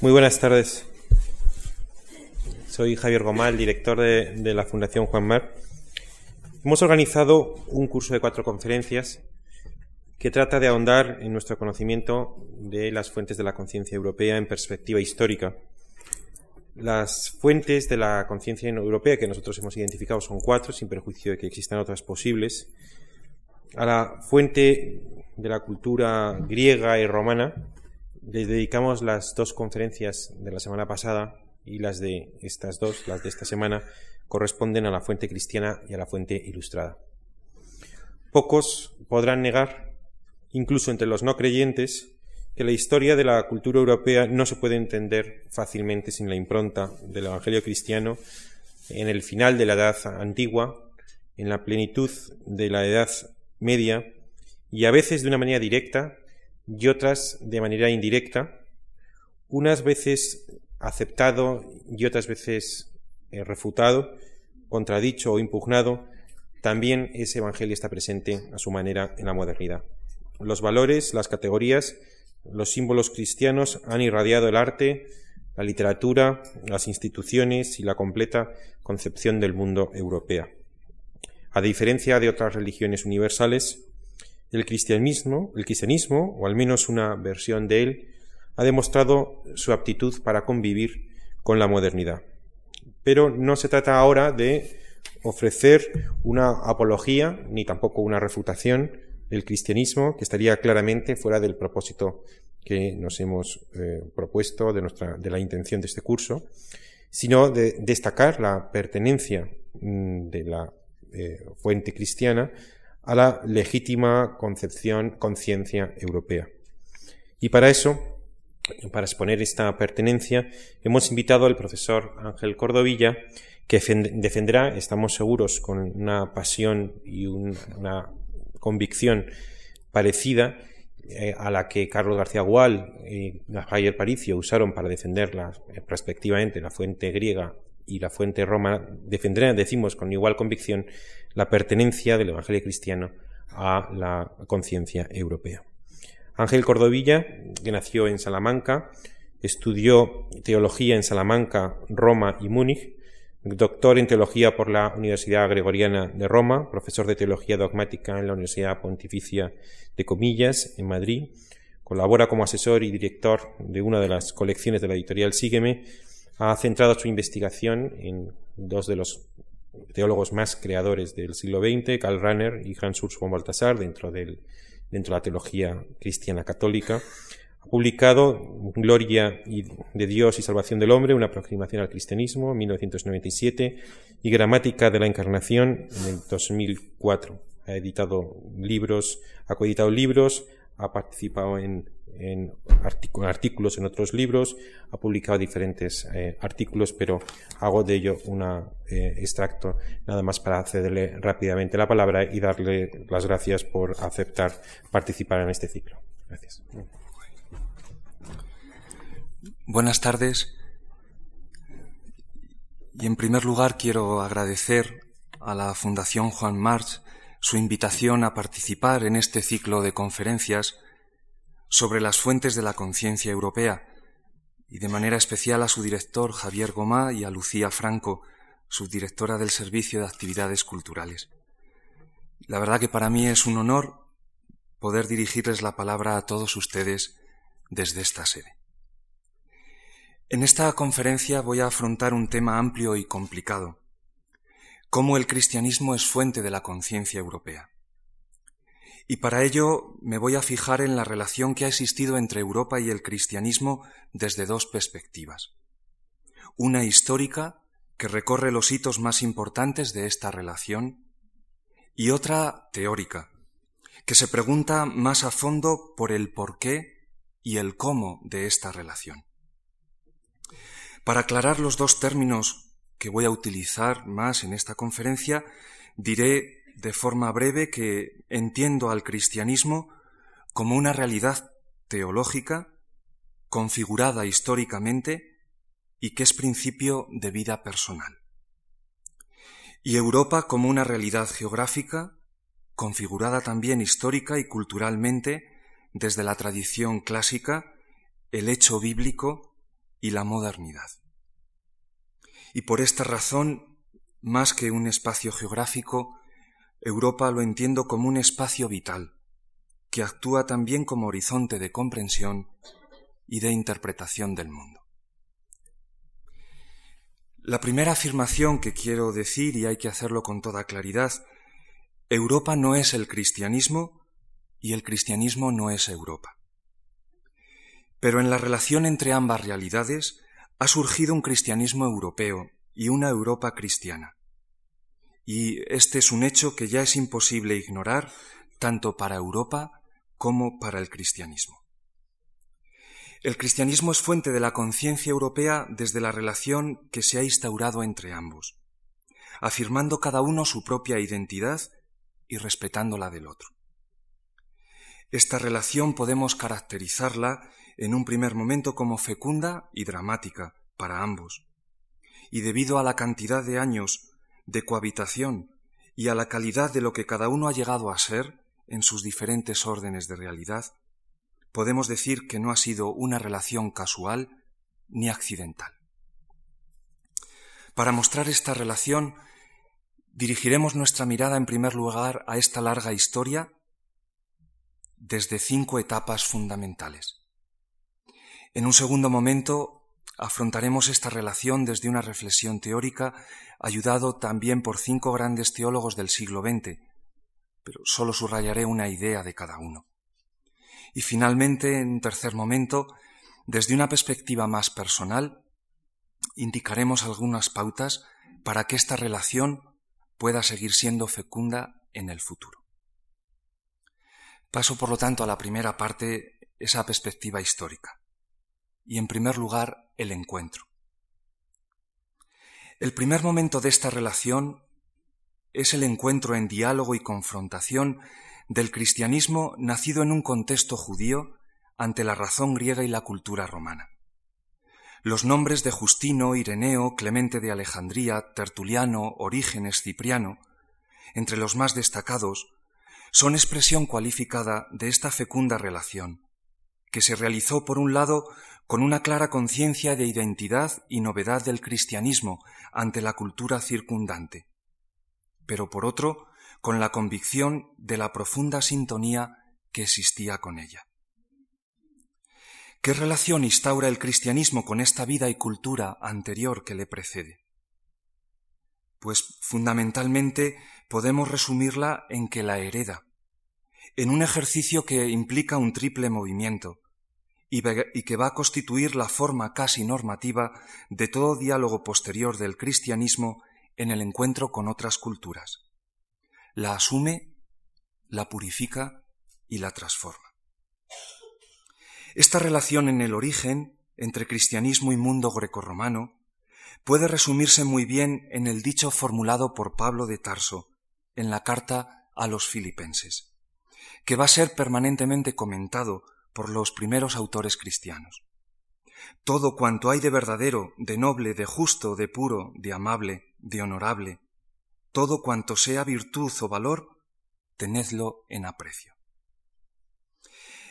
Muy buenas tardes. Soy Javier Gomal, director de, la Fundación Juan Mar. Hemos organizado un curso de cuatro conferencias que trata de ahondar en nuestro conocimiento de las fuentes de la conciencia europea en perspectiva histórica. Las fuentes de la conciencia europea que nosotros hemos identificado son cuatro, sin perjuicio de que existan otras posibles. A la fuente de la cultura griega y romana les dedicamos las dos conferencias de la semana pasada y las de estas dos, las de esta semana, corresponden a la fuente cristiana y a la fuente ilustrada. Pocos podrán negar incluso entre los no creyentes, que la historia de la cultura europea no se puede entender fácilmente sin la impronta del Evangelio cristiano en el final de la Edad Antigua, en la plenitud de la Edad Media, y a veces de una manera directa y otras de manera indirecta, unas veces aceptado y otras veces eh, refutado, contradicho o impugnado, también ese Evangelio está presente a su manera en la modernidad. Los valores, las categorías, los símbolos cristianos han irradiado el arte, la literatura, las instituciones y la completa concepción del mundo europea. A diferencia de otras religiones universales, el cristianismo, el cristianismo, o al menos una versión de él, ha demostrado su aptitud para convivir con la modernidad. Pero no se trata ahora de ofrecer una apología ni tampoco una refutación el cristianismo, que estaría claramente fuera del propósito que nos hemos eh, propuesto de, nuestra, de la intención de este curso, sino de destacar la pertenencia mm, de la eh, fuente cristiana a la legítima concepción, conciencia europea. Y para eso, para exponer esta pertenencia, hemos invitado al profesor Ángel Cordovilla, que defenderá, estamos seguros, con una pasión y una convicción parecida eh, a la que Carlos García Gual y Javier Paricio usaron para defender eh, respectivamente la fuente griega y la fuente romana, defenderán, decimos con igual convicción, la pertenencia del Evangelio cristiano a la conciencia europea. Ángel Cordovilla, que nació en Salamanca, estudió teología en Salamanca, Roma y Múnich, doctor en teología por la Universidad Gregoriana de Roma, profesor de teología dogmática en la Universidad Pontificia de Comillas en Madrid, colabora como asesor y director de una de las colecciones de la editorial Sígueme, ha centrado su investigación en dos de los teólogos más creadores del siglo XX, Karl Rahner y Hans Urs von Balthasar, dentro, del, dentro de la teología cristiana católica, publicado Gloria de Dios y Salvación del Hombre, una aproximación al cristianismo, en 1997, y Gramática de la Encarnación, en el 2004. Ha editado libros, ha coeditado libros, ha participado en, artículos en otros libros, ha publicado diferentes eh, artículos, pero hago de ello un eh, extracto nada más para cederle rápidamente la palabra y darle las gracias por aceptar participar en este ciclo. Gracias. Buenas tardes. Y en primer lugar quiero agradecer a la Fundación Juan March su invitación a participar en este ciclo de conferencias sobre las fuentes de la conciencia europea y de manera especial a su director Javier Gomá y a Lucía Franco, subdirectora del Servicio de Actividades Culturales. La verdad que para mí es un honor poder dirigirles la palabra a todos ustedes desde esta sede. En esta conferencia voy a afrontar un tema amplio y complicado, cómo el cristianismo es fuente de la conciencia europea. Y para ello me voy a fijar en la relación que ha existido entre Europa y el cristianismo desde dos perspectivas. Una histórica, que recorre los hitos más importantes de esta relación, y otra teórica, que se pregunta más a fondo por el porqué y el cómo de esta relación. Para aclarar los dos términos que voy a utilizar más en esta conferencia, diré de forma breve que entiendo al cristianismo como una realidad teológica configurada históricamente y que es principio de vida personal. Y Europa como una realidad geográfica configurada también histórica y culturalmente desde la tradición clásica, el hecho bíblico y la modernidad. Y por esta razón, más que un espacio geográfico, Europa lo entiendo como un espacio vital, que actúa también como horizonte de comprensión y de interpretación del mundo. La primera afirmación que quiero decir, y hay que hacerlo con toda claridad, Europa no es el cristianismo y el cristianismo no es Europa. Pero en la relación entre ambas realidades ha surgido un cristianismo europeo y una Europa cristiana. Y este es un hecho que ya es imposible ignorar tanto para Europa como para el cristianismo. El cristianismo es fuente de la conciencia europea desde la relación que se ha instaurado entre ambos, afirmando cada uno su propia identidad y respetando la del otro. Esta relación podemos caracterizarla en un primer momento como fecunda y dramática para ambos, y debido a la cantidad de años de cohabitación y a la calidad de lo que cada uno ha llegado a ser en sus diferentes órdenes de realidad, podemos decir que no ha sido una relación casual ni accidental. Para mostrar esta relación, dirigiremos nuestra mirada en primer lugar a esta larga historia desde cinco etapas fundamentales. En un segundo momento afrontaremos esta relación desde una reflexión teórica, ayudado también por cinco grandes teólogos del siglo XX, pero solo subrayaré una idea de cada uno. Y finalmente, en tercer momento, desde una perspectiva más personal, indicaremos algunas pautas para que esta relación pueda seguir siendo fecunda en el futuro. Paso, por lo tanto, a la primera parte, esa perspectiva histórica. Y, en primer lugar, el encuentro. El primer momento de esta relación es el encuentro en diálogo y confrontación del cristianismo nacido en un contexto judío ante la razón griega y la cultura romana. Los nombres de Justino, Ireneo, Clemente de Alejandría, Tertuliano, Orígenes, Cipriano, entre los más destacados, son expresión cualificada de esta fecunda relación, que se realizó por un lado con una clara conciencia de identidad y novedad del cristianismo ante la cultura circundante, pero por otro con la convicción de la profunda sintonía que existía con ella. ¿Qué relación instaura el cristianismo con esta vida y cultura anterior que le precede? Pues fundamentalmente podemos resumirla en que la hereda, en un ejercicio que implica un triple movimiento y, que va a constituir la forma casi normativa de todo diálogo posterior del cristianismo en el encuentro con otras culturas la asume, la purifica y la transforma. Esta relación en el origen entre cristianismo y mundo grecorromano puede resumirse muy bien en el dicho formulado por Pablo de Tarso en la carta a los filipenses, que va a ser permanentemente comentado por los primeros autores cristianos. Todo cuanto hay de verdadero, de noble, de justo, de puro, de amable, de honorable, todo cuanto sea virtud o valor, tenedlo en aprecio.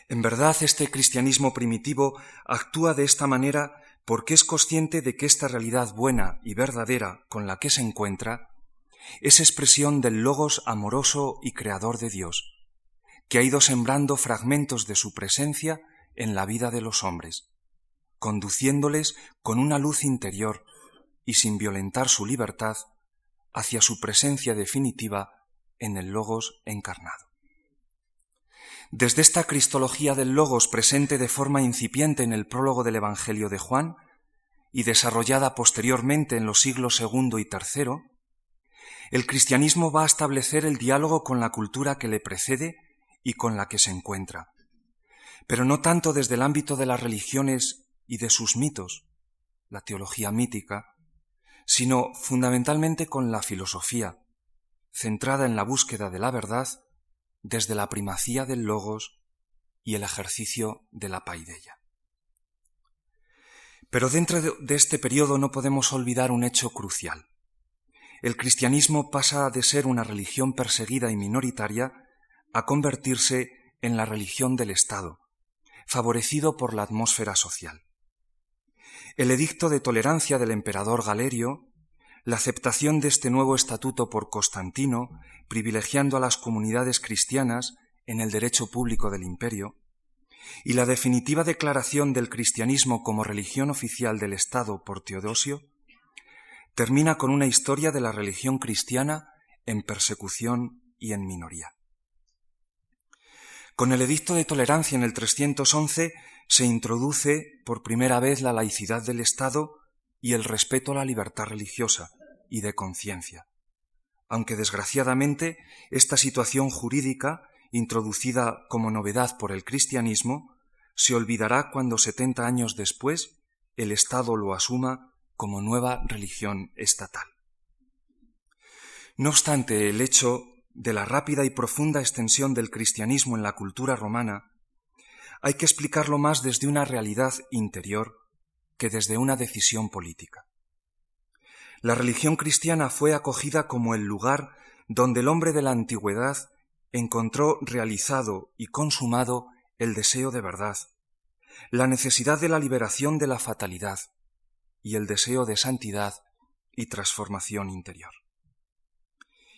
En verdad, este cristianismo primitivo actúa de esta manera porque es consciente de que esta realidad buena y verdadera con la que se encuentra es expresión del logos amoroso y creador de Dios, que ha ido sembrando fragmentos de su presencia en la vida de los hombres, conduciéndoles con una luz interior y sin violentar su libertad hacia su presencia definitiva en el Logos encarnado. Desde esta cristología del Logos presente de forma incipiente en el prólogo del Evangelio de Juan y desarrollada posteriormente en los siglos II y III, el cristianismo va a establecer el diálogo con la cultura que le precede y con la que se encuentra, pero no tanto desde el ámbito de las religiones y de sus mitos, la teología mítica, sino fundamentalmente con la filosofía, centrada en la búsqueda de la verdad desde la primacía del logos y el ejercicio de la paideia. Pero dentro de este periodo no podemos olvidar un hecho crucial. El cristianismo pasa de ser una religión perseguida y minoritaria a convertirse en la religión del Estado, favorecido por la atmósfera social. el edicto de tolerancia del emperador Galerio, la aceptación de este nuevo estatuto por Constantino, privilegiando a las comunidades cristianas en el derecho público del imperio, y la definitiva declaración del cristianismo como religión oficial del Estado por Teodosio, termina con una historia de la religión cristiana en persecución y en minoría. Con el edicto de tolerancia en el 311 se introduce por primera vez la laicidad del Estado y el respeto a la libertad religiosa y de conciencia, aunque desgraciadamente esta situación jurídica, introducida como novedad por el cristianismo, se olvidará cuando setenta años después el Estado lo asuma como nueva religión estatal. No obstante, el hecho de la rápida y profunda extensión del cristianismo en la cultura romana, hay que explicarlo más desde una realidad interior que desde una decisión política. La religión cristiana fue acogida como el lugar donde el hombre de la antigüedad encontró realizado y consumado el deseo de verdad, la necesidad de la liberación de la fatalidad y el deseo de santidad y transformación interior.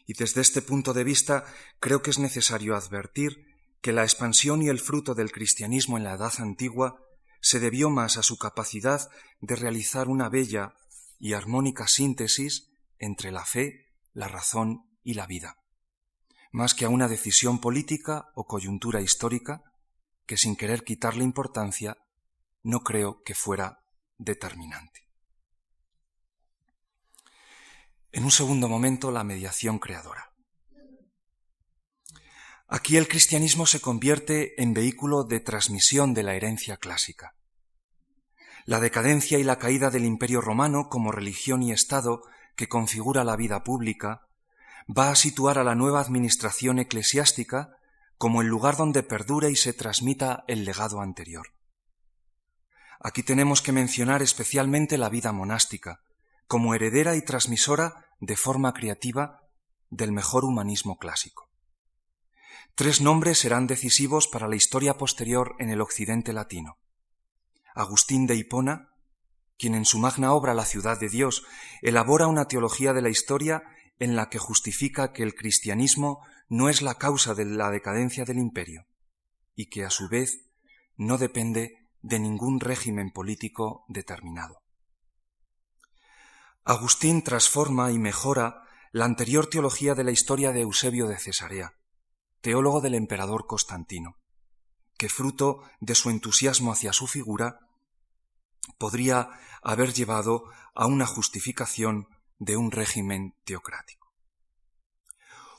Y desde este punto de vista creo que es necesario advertir que la expansión y el fruto del cristianismo en la Edad Antigua se debió más a su capacidad de realizar una bella y armónica síntesis entre la fe, la razón y la vida, más que a una decisión política o coyuntura histórica que sin querer quitarle importancia no creo que fuera determinante. En un segundo momento, la mediación creadora. Aquí el cristianismo se convierte en vehículo de transmisión de la herencia clásica. La decadencia y la caída del imperio romano como religión y Estado que configura la vida pública va a situar a la nueva administración eclesiástica como el lugar donde perdura y se transmita el legado anterior. Aquí tenemos que mencionar especialmente la vida monástica, como heredera y transmisora de forma creativa del mejor humanismo clásico. Tres nombres serán decisivos para la historia posterior en el occidente latino. Agustín de Hipona, quien en su magna obra La ciudad de Dios elabora una teología de la historia en la que justifica que el cristianismo no es la causa de la decadencia del imperio y que a su vez no depende de ningún régimen político determinado. Agustín transforma y mejora la anterior teología de la historia de Eusebio de Cesarea, teólogo del emperador Constantino, que fruto de su entusiasmo hacia su figura podría haber llevado a una justificación de un régimen teocrático.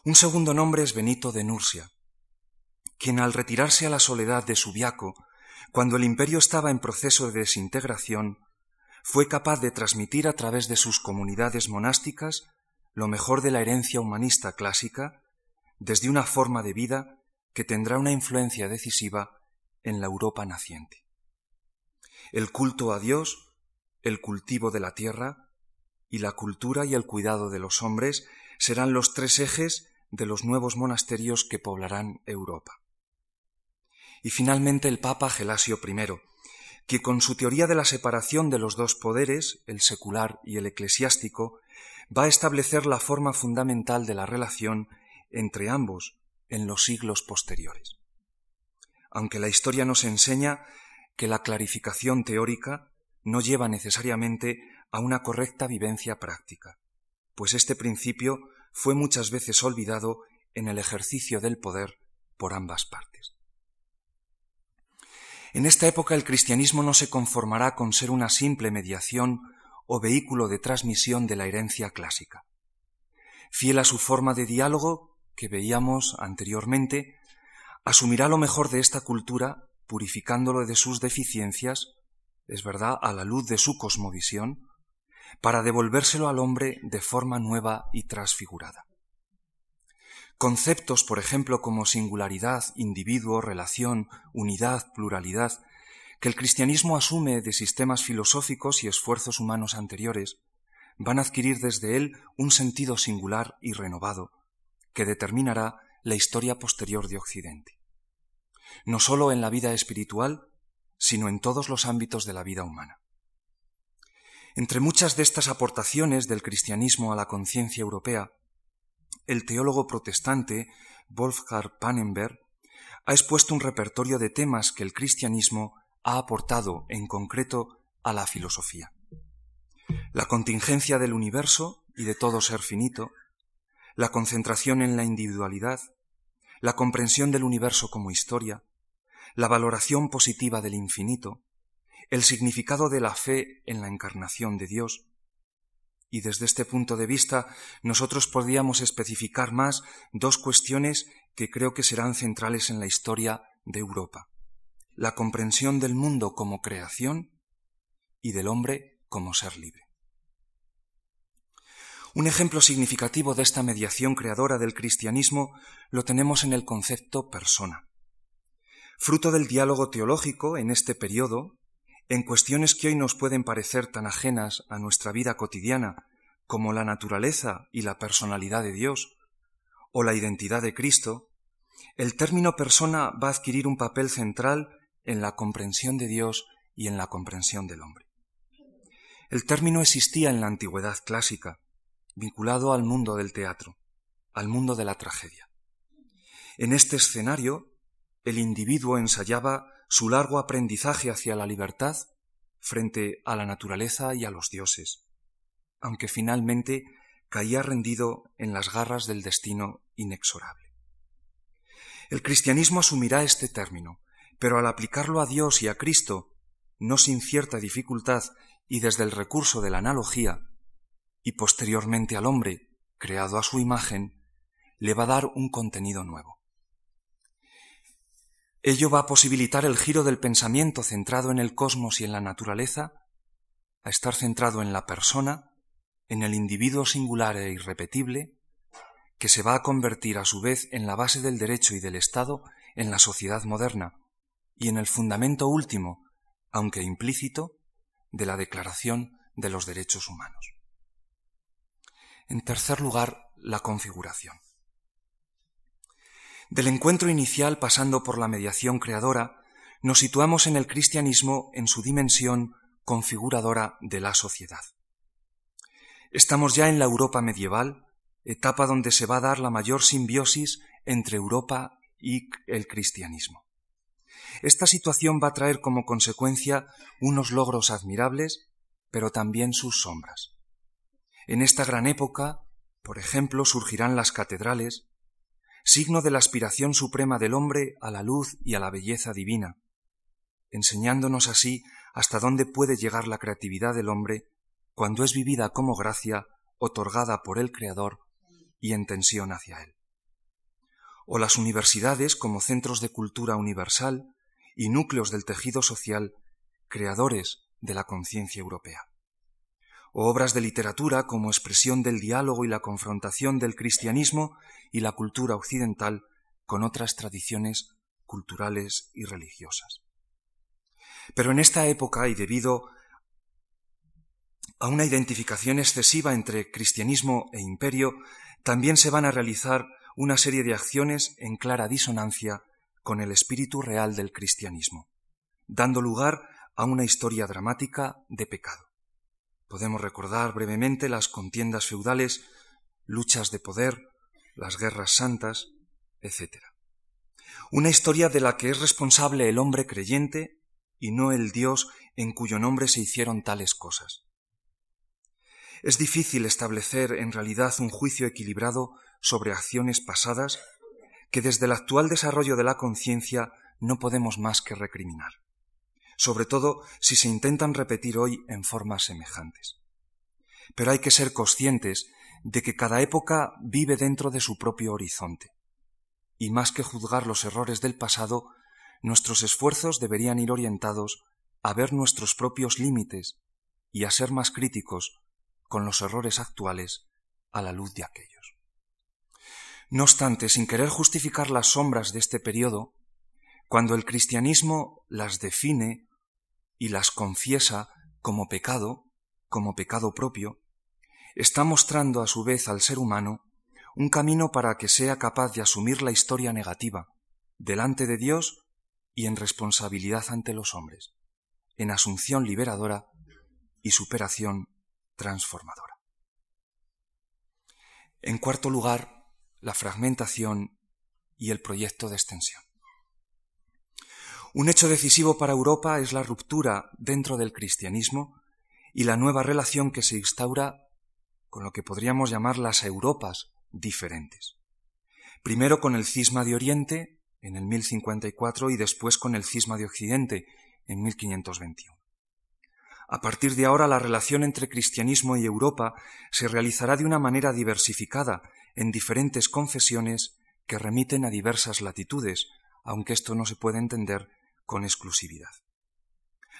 Un segundo nombre es Benito de Nursia, quien al retirarse a la soledad de Subiaco, cuando el imperio estaba en proceso de desintegración, fue capaz de transmitir a través de sus comunidades monásticas lo mejor de la herencia humanista clásica desde una forma de vida que tendrá una influencia decisiva en la Europa naciente. El culto a Dios, el cultivo de la tierra y la cultura y el cuidado de los hombres serán los tres ejes de los nuevos monasterios que poblarán Europa. Y finalmente el Papa Gelasio I, que con su teoría de la separación de los dos poderes, el secular y el eclesiástico, va a establecer la forma fundamental de la relación entre ambos en los siglos posteriores. Aunque la historia nos enseña que la clarificación teórica no lleva necesariamente a una correcta vivencia práctica, pues este principio fue muchas veces olvidado en el ejercicio del poder por ambas partes. En esta época el cristianismo no se conformará con ser una simple mediación o vehículo de transmisión de la herencia clásica. Fiel a su forma de diálogo que veíamos anteriormente, asumirá lo mejor de esta cultura, purificándolo de sus deficiencias, es verdad, a la luz de su cosmovisión, para devolvérselo al hombre de forma nueva y transfigurada. Conceptos, por ejemplo, como singularidad, individuo, relación, unidad, pluralidad, que el cristianismo asume de sistemas filosóficos y esfuerzos humanos anteriores, van a adquirir desde él un sentido singular y renovado, que determinará la historia posterior de Occidente. No sólo en la vida espiritual, sino en todos los ámbitos de la vida humana. Entre muchas de estas aportaciones del cristianismo a la conciencia europea, el teólogo protestante Wolfgang Pannenberg ha expuesto un repertorio de temas que el cristianismo ha aportado en concreto a la filosofía. La contingencia del universo y de todo ser finito, la concentración en la individualidad, la comprensión del universo como historia, la valoración positiva del infinito, el significado de la fe en la encarnación de Dios. Y desde este punto de vista, nosotros podríamos especificar más dos cuestiones que creo que serán centrales en la historia de Europa. La comprensión del mundo como creación y del hombre como ser libre. Un ejemplo significativo de esta mediación creadora del cristianismo lo tenemos en el concepto persona. Fruto del diálogo teológico en este periodo, en cuestiones que hoy nos pueden parecer tan ajenas a nuestra vida cotidiana como la naturaleza y la personalidad de Dios, o la identidad de Cristo, el término persona va a adquirir un papel central en la comprensión de Dios y en la comprensión del hombre. El término existía en la antigüedad clásica, vinculado al mundo del teatro, al mundo de la tragedia. En este escenario, el individuo ensayaba su largo aprendizaje hacia la libertad frente a la naturaleza y a los dioses, aunque finalmente caía rendido en las garras del destino inexorable. El cristianismo asumirá este término, pero al aplicarlo a Dios y a Cristo, no sin cierta dificultad y desde el recurso de la analogía, y posteriormente al hombre, creado a su imagen, le va a dar un contenido nuevo. Ello va a posibilitar el giro del pensamiento centrado en el cosmos y en la naturaleza, a estar centrado en la persona, en el individuo singular e irrepetible, que se va a convertir a su vez en la base del derecho y del Estado en la sociedad moderna, y en el fundamento último, aunque implícito, de la Declaración de los Derechos Humanos. En tercer lugar, la configuración. Del encuentro inicial pasando por la mediación creadora, nos situamos en el cristianismo en su dimensión configuradora de la sociedad. Estamos ya en la Europa medieval, etapa donde se va a dar la mayor simbiosis entre Europa y el cristianismo. Esta situación va a traer como consecuencia unos logros admirables, pero también sus sombras. En esta gran época, por ejemplo, surgirán las catedrales, signo de la aspiración suprema del hombre a la luz y a la belleza divina, enseñándonos así hasta dónde puede llegar la creatividad del hombre cuando es vivida como gracia otorgada por el Creador y en tensión hacia él. O las universidades como centros de cultura universal y núcleos del tejido social creadores de la conciencia europea o obras de literatura como expresión del diálogo y la confrontación del cristianismo y la cultura occidental con otras tradiciones culturales y religiosas. Pero en esta época, y debido a una identificación excesiva entre cristianismo e imperio, también se van a realizar una serie de acciones en clara disonancia con el espíritu real del cristianismo, dando lugar a una historia dramática de pecado. Podemos recordar brevemente las contiendas feudales, luchas de poder, las guerras santas, etc. Una historia de la que es responsable el hombre creyente y no el Dios en cuyo nombre se hicieron tales cosas. Es difícil establecer en realidad un juicio equilibrado sobre acciones pasadas que desde el actual desarrollo de la conciencia no podemos más que recriminar sobre todo si se intentan repetir hoy en formas semejantes. Pero hay que ser conscientes de que cada época vive dentro de su propio horizonte. Y más que juzgar los errores del pasado, nuestros esfuerzos deberían ir orientados a ver nuestros propios límites y a ser más críticos con los errores actuales a la luz de aquellos. No obstante, sin querer justificar las sombras de este periodo, cuando el cristianismo las define y las confiesa como pecado, como pecado propio, está mostrando a su vez al ser humano un camino para que sea capaz de asumir la historia negativa delante de Dios y en responsabilidad ante los hombres, en asunción liberadora y superación transformadora. En cuarto lugar, la fragmentación y el proyecto de extensión. Un hecho decisivo para Europa es la ruptura dentro del cristianismo y la nueva relación que se instaura con lo que podríamos llamar las Europas diferentes. Primero con el cisma de Oriente en el 1054 y después con el cisma de Occidente en 1521. A partir de ahora la relación entre cristianismo y Europa se realizará de una manera diversificada en diferentes confesiones que remiten a diversas latitudes, aunque esto no se puede entender con exclusividad.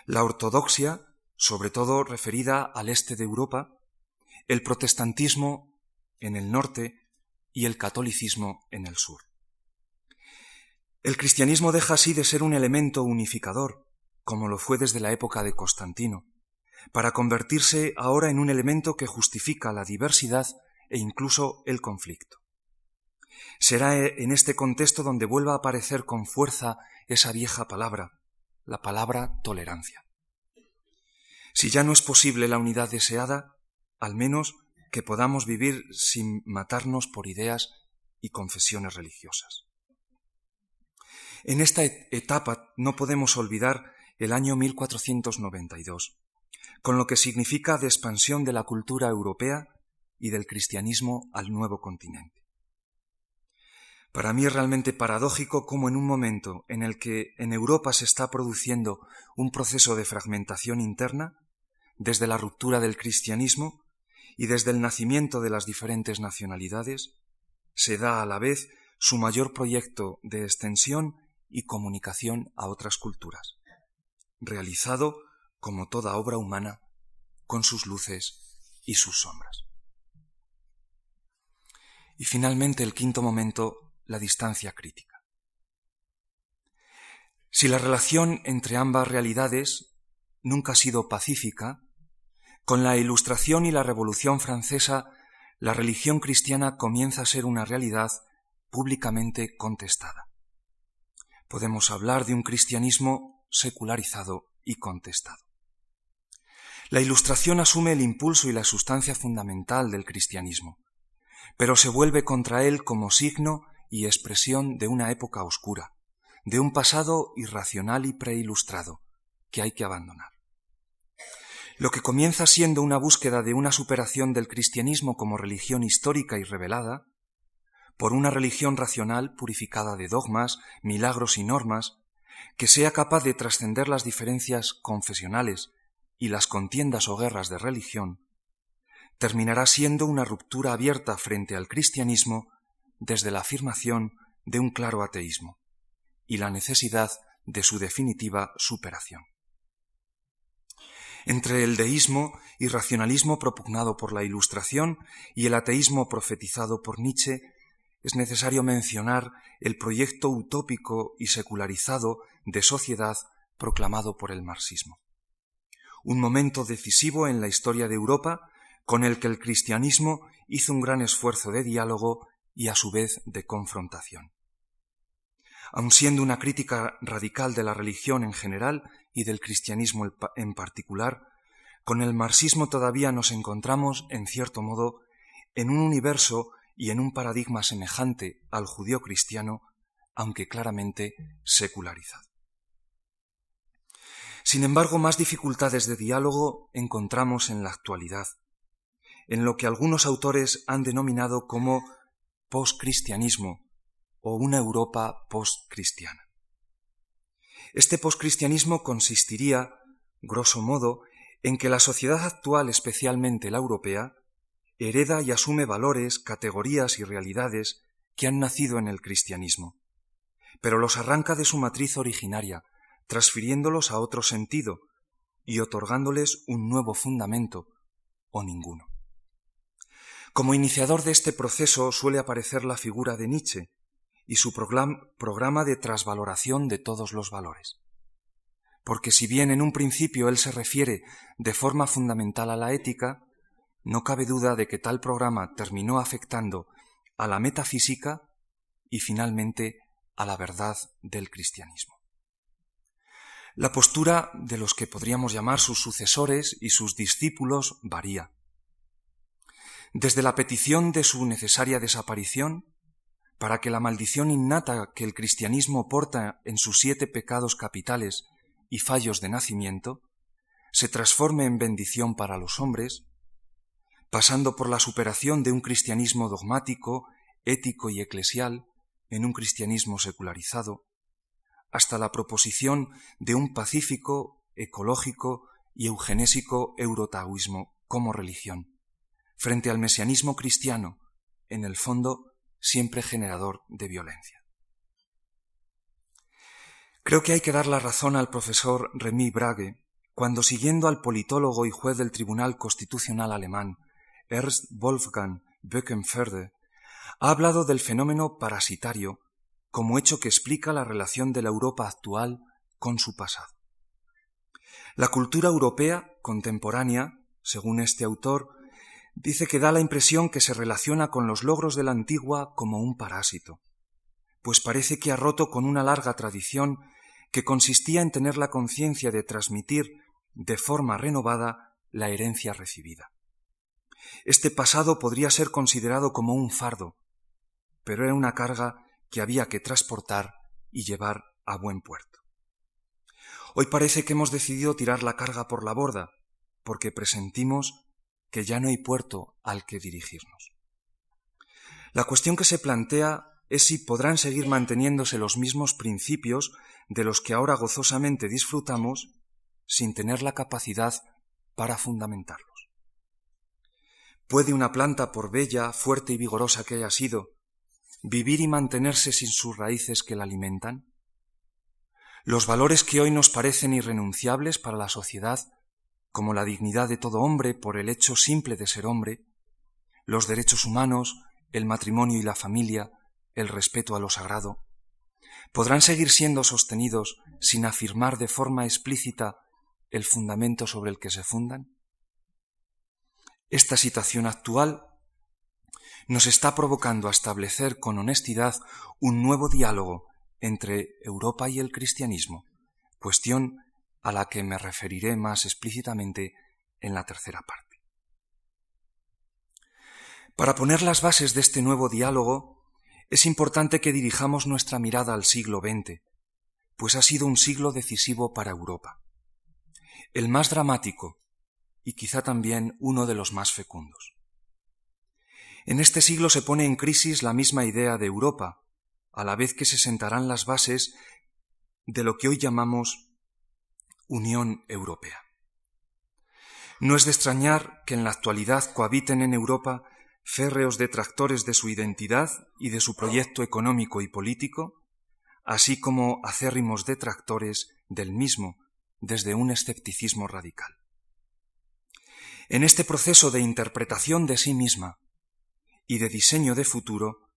La ortodoxia, sobre todo referida al este de Europa, el protestantismo en el norte y el catolicismo en el sur. El cristianismo deja así de ser un elemento unificador, como lo fue desde la época de Constantino, para convertirse ahora en un elemento que justifica la diversidad e incluso el conflicto. Será en este contexto donde vuelva a aparecer con fuerza esa vieja palabra, la palabra tolerancia. Si ya no es posible la unidad deseada, al menos que podamos vivir sin matarnos por ideas y confesiones religiosas. En esta etapa no podemos olvidar el año 1492, con lo que significa de expansión de la cultura europea y del cristianismo al nuevo continente. Para mí es realmente paradójico cómo en un momento en el que en Europa se está produciendo un proceso de fragmentación interna, desde la ruptura del cristianismo y desde el nacimiento de las diferentes nacionalidades, se da a la vez su mayor proyecto de extensión y comunicación a otras culturas, realizado como toda obra humana, con sus luces y sus sombras. Y finalmente el quinto momento, la distancia crítica. Si la relación entre ambas realidades nunca ha sido pacífica, con la Ilustración y la Revolución francesa, la religión cristiana comienza a ser una realidad públicamente contestada. Podemos hablar de un cristianismo secularizado y contestado. La Ilustración asume el impulso y la sustancia fundamental del cristianismo, pero se vuelve contra él como signo y expresión de una época oscura, de un pasado irracional y preilustrado, que hay que abandonar. Lo que comienza siendo una búsqueda de una superación del cristianismo como religión histórica y revelada, por una religión racional purificada de dogmas, milagros y normas, que sea capaz de trascender las diferencias confesionales y las contiendas o guerras de religión, terminará siendo una ruptura abierta frente al cristianismo desde la afirmación de un claro ateísmo y la necesidad de su definitiva superación. Entre el deísmo y racionalismo propugnado por la Ilustración y el ateísmo profetizado por Nietzsche, es necesario mencionar el proyecto utópico y secularizado de sociedad proclamado por el marxismo un momento decisivo en la historia de Europa con el que el cristianismo hizo un gran esfuerzo de diálogo y a su vez de confrontación. Aun siendo una crítica radical de la religión en general y del cristianismo en particular, con el marxismo todavía nos encontramos, en cierto modo, en un universo y en un paradigma semejante al judío cristiano, aunque claramente secularizado. Sin embargo, más dificultades de diálogo encontramos en la actualidad, en lo que algunos autores han denominado como postcristianismo o una Europa postcristiana. Este postcristianismo consistiría, grosso modo, en que la sociedad actual, especialmente la europea, hereda y asume valores, categorías y realidades que han nacido en el cristianismo, pero los arranca de su matriz originaria, transfiriéndolos a otro sentido y otorgándoles un nuevo fundamento o ninguno. Como iniciador de este proceso suele aparecer la figura de Nietzsche y su programa de trasvaloración de todos los valores. Porque si bien en un principio él se refiere de forma fundamental a la ética, no cabe duda de que tal programa terminó afectando a la metafísica y finalmente a la verdad del cristianismo. La postura de los que podríamos llamar sus sucesores y sus discípulos varía. Desde la petición de su necesaria desaparición, para que la maldición innata que el cristianismo porta en sus siete pecados capitales y fallos de nacimiento, se transforme en bendición para los hombres, pasando por la superación de un cristianismo dogmático, ético y eclesial en un cristianismo secularizado, hasta la proposición de un pacífico, ecológico y eugenésico eurotaoísmo como religión, frente al mesianismo cristiano, en el fondo siempre generador de violencia. Creo que hay que dar la razón al profesor Remy Brage cuando, siguiendo al politólogo y juez del Tribunal Constitucional alemán, Ernst Wolfgang Böckenförde, ha hablado del fenómeno parasitario como hecho que explica la relación de la Europa actual con su pasado. La cultura europea contemporánea, según este autor, dice que da la impresión que se relaciona con los logros de la antigua como un parásito, pues parece que ha roto con una larga tradición que consistía en tener la conciencia de transmitir de forma renovada la herencia recibida. Este pasado podría ser considerado como un fardo, pero era una carga que había que transportar y llevar a buen puerto. Hoy parece que hemos decidido tirar la carga por la borda, porque presentimos que ya no hay puerto al que dirigirnos. La cuestión que se plantea es si podrán seguir manteniéndose los mismos principios de los que ahora gozosamente disfrutamos sin tener la capacidad para fundamentarlos. ¿Puede una planta, por bella, fuerte y vigorosa que haya sido, vivir y mantenerse sin sus raíces que la alimentan? Los valores que hoy nos parecen irrenunciables para la sociedad, como la dignidad de todo hombre por el hecho simple de ser hombre, los derechos humanos, el matrimonio y la familia, el respeto a lo sagrado, podrán seguir siendo sostenidos sin afirmar de forma explícita el fundamento sobre el que se fundan? Esta situación actual nos está provocando a establecer con honestidad un nuevo diálogo entre Europa y el cristianismo, cuestión a la que me referiré más explícitamente en la tercera parte. Para poner las bases de este nuevo diálogo, es importante que dirijamos nuestra mirada al siglo XX, pues ha sido un siglo decisivo para Europa, el más dramático y quizá también uno de los más fecundos. En este siglo se pone en crisis la misma idea de Europa, a la vez que se sentarán las bases de lo que hoy llamamos Unión Europea. No es de extrañar que en la actualidad cohabiten en Europa férreos detractores de su identidad y de su proyecto económico y político, así como acérrimos detractores del mismo desde un escepticismo radical. En este proceso de interpretación de sí misma y de diseño de futuro,